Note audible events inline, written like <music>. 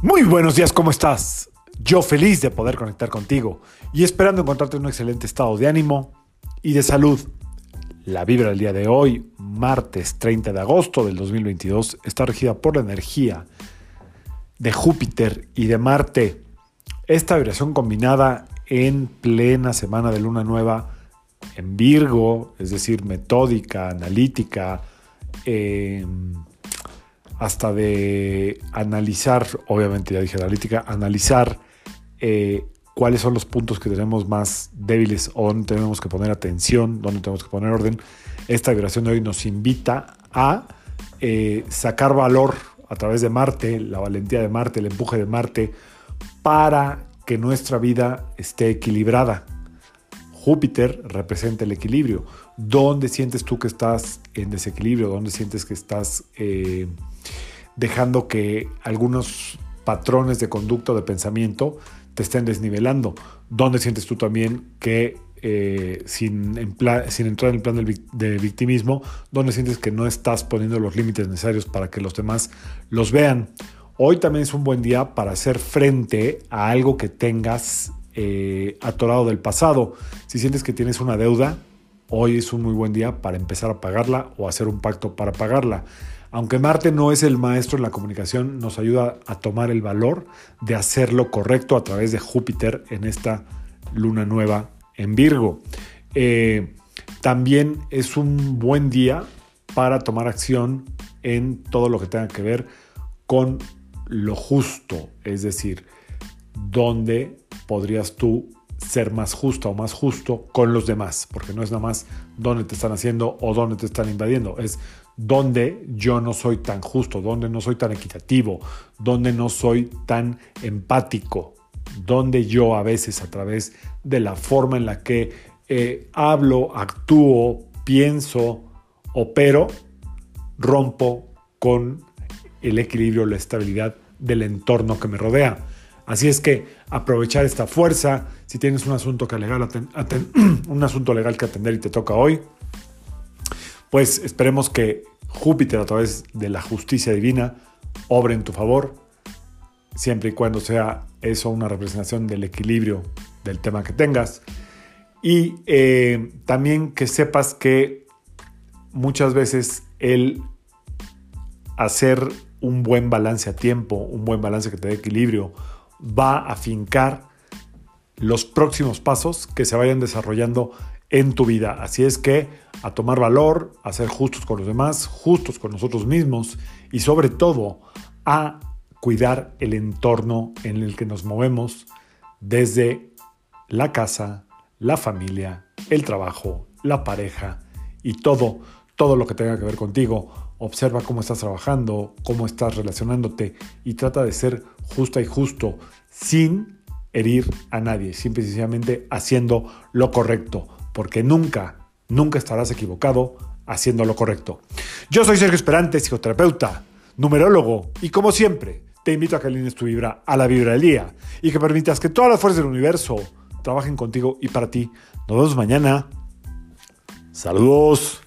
Muy buenos días, ¿cómo estás? Yo feliz de poder conectar contigo y esperando encontrarte en un excelente estado de ánimo y de salud. La vibra del día de hoy, martes 30 de agosto del 2022, está regida por la energía de Júpiter y de Marte. Esta vibración combinada en plena semana de luna nueva en Virgo, es decir, metódica, analítica, eh, hasta de analizar, obviamente ya dije analítica, analizar eh, cuáles son los puntos que tenemos más débiles o donde tenemos que poner atención, donde tenemos que poner orden. Esta vibración de hoy nos invita a eh, sacar valor a través de Marte, la valentía de Marte, el empuje de Marte, para que nuestra vida esté equilibrada. Júpiter representa el equilibrio. ¿Dónde sientes tú que estás en desequilibrio? ¿Dónde sientes que estás eh, dejando que algunos patrones de conducta o de pensamiento te estén desnivelando? ¿Dónde sientes tú también que eh, sin, entrar en el plan del, de victimismo, ¿dónde sientes que no estás poniendo los límites necesarios para que los demás los vean? Hoy también es un buen día para hacer frente a algo que tengas eh, atorado del pasado. Si sientes que tienes una deuda, hoy es un muy buen día para empezar a pagarla o hacer un pacto para pagarla. Aunque Marte no es el maestro en la comunicación, nos ayuda a tomar el valor de hacerlo correcto a través de Júpiter en esta luna nueva en Virgo. Eh, también es un buen día para tomar acción en todo lo que tenga que ver con lo justo, es decir, dónde podrías tú ser más justo o más justo con los demás, porque no es nada más dónde te están haciendo o dónde te están invadiendo, es dónde yo no soy tan justo, dónde no soy tan equitativo, dónde no soy tan empático, donde yo a veces a través de la forma en la que eh, hablo, actúo, pienso, opero, rompo con el equilibrio, la estabilidad del entorno que me rodea. Así es que aprovechar esta fuerza, si tienes un asunto, que legal, <clears throat> un asunto legal que atender y te toca hoy, pues esperemos que Júpiter a través de la justicia divina obre en tu favor, siempre y cuando sea eso una representación del equilibrio del tema que tengas. Y eh, también que sepas que muchas veces el hacer un buen balance a tiempo, un buen balance que te dé equilibrio, va a fincar los próximos pasos que se vayan desarrollando en tu vida. Así es que a tomar valor, a ser justos con los demás, justos con nosotros mismos y sobre todo a cuidar el entorno en el que nos movemos desde la casa, la familia, el trabajo, la pareja y todo, todo lo que tenga que ver contigo. Observa cómo estás trabajando, cómo estás relacionándote y trata de ser justa y justo sin herir a nadie, simplemente haciendo lo correcto, porque nunca, nunca estarás equivocado haciendo lo correcto. Yo soy Sergio Esperante, psicoterapeuta, numerólogo y como siempre, te invito a que alines tu vibra a la vibra del día y que permitas que todas las fuerzas del universo trabajen contigo y para ti. Nos vemos mañana. Saludos.